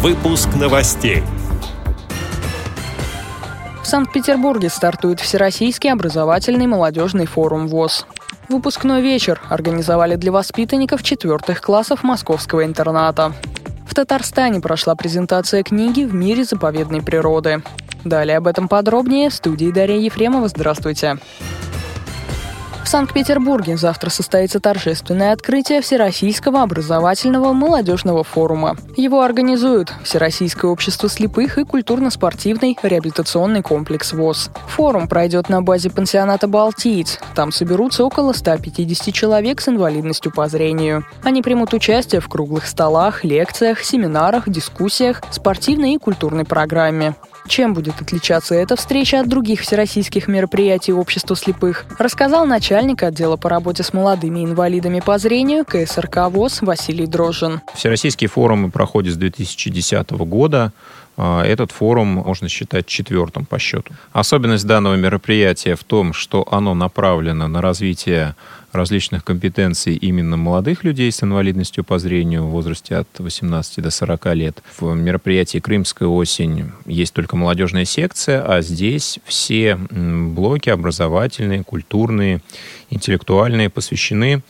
Выпуск новостей. В Санкт-Петербурге стартует Всероссийский образовательный молодежный форум ВОЗ. Выпускной вечер организовали для воспитанников четвертых классов московского интерната. В Татарстане прошла презентация книги «В мире заповедной природы». Далее об этом подробнее в студии Дарья Ефремова. Здравствуйте. Здравствуйте. В Санкт-Петербурге завтра состоится торжественное открытие Всероссийского образовательного молодежного форума. Его организуют Всероссийское общество слепых и культурно-спортивный реабилитационный комплекс ВОЗ. Форум пройдет на базе пансионата «Балтиец». Там соберутся около 150 человек с инвалидностью по зрению. Они примут участие в круглых столах, лекциях, семинарах, дискуссиях, спортивной и культурной программе. Чем будет отличаться эта встреча от других всероссийских мероприятий общества слепых, рассказал начальник отдела по работе с молодыми инвалидами по зрению КСРК ВОЗ Василий Дрожжин. Всероссийские форумы проходят с 2010 года. А, этот форум можно считать четвертым по счету. Особенность данного мероприятия в том, что оно направлено на развитие различных компетенций именно молодых людей с инвалидностью по зрению в возрасте от 18 до 40 лет. В мероприятии «Крымская осень» есть только молодежная секция, а здесь все блоки образовательные, культурные, интеллектуальные посвящены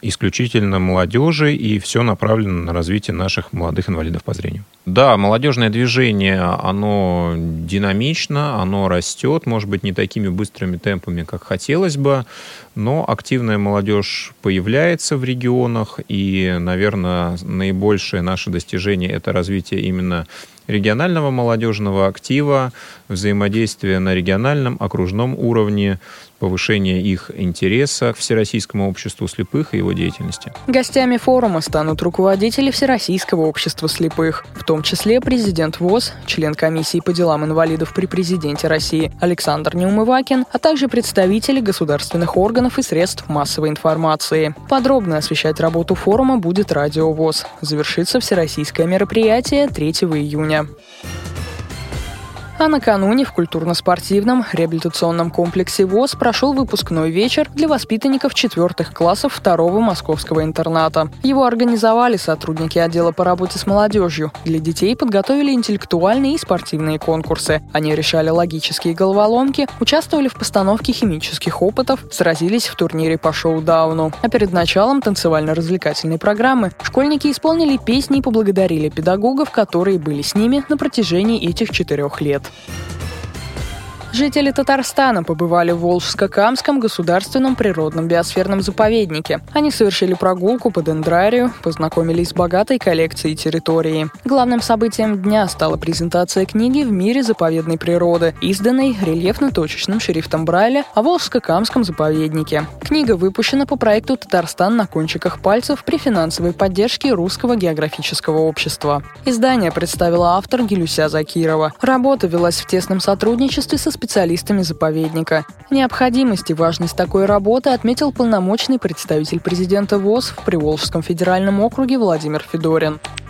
исключительно молодежи, и все направлено на развитие наших молодых инвалидов по зрению. Да, молодежное движение, оно динамично, оно растет, может быть, не такими быстрыми темпами, как хотелось бы, но активная молодежь появляется в регионах, и, наверное, наибольшее наше достижение – это развитие именно регионального молодежного актива, взаимодействия на региональном, окружном уровне, повышение их интереса к Всероссийскому обществу слепых и его деятельности. Гостями форума станут руководители Всероссийского общества слепых, в том числе президент ВОЗ, член комиссии по делам инвалидов при президенте России Александр Неумывакин, а также представители государственных органов и средств массовой информации. Подробно освещать работу форума будет Радио ВОЗ. Завершится всероссийское мероприятие 3 июня. А накануне в культурно-спортивном реабилитационном комплексе ВОЗ прошел выпускной вечер для воспитанников четвертых классов второго московского интерната. Его организовали сотрудники отдела по работе с молодежью. Для детей подготовили интеллектуальные и спортивные конкурсы. Они решали логические головоломки, участвовали в постановке химических опытов, сразились в турнире по шоу-дауну. А перед началом танцевально-развлекательной программы школьники исполнили песни и поблагодарили педагогов, которые были с ними на протяжении этих четырех лет. Жители Татарстана побывали в Волжско-Камском государственном природном биосферном заповеднике. Они совершили прогулку по дендрарию, познакомились с богатой коллекцией территории. Главным событием дня стала презентация книги «В мире заповедной природы», изданной рельефно-точечным шрифтом Брайля о Волжско-Камском заповеднике. Книга выпущена по проекту «Татарстан на кончиках пальцев» при финансовой поддержке Русского географического общества. Издание представила автор Гелюся Закирова. Работа велась в тесном сотрудничестве со специалистами заповедника. Необходимость и важность такой работы отметил полномочный представитель президента ВОЗ в Приволжском федеральном округе Владимир Федорин.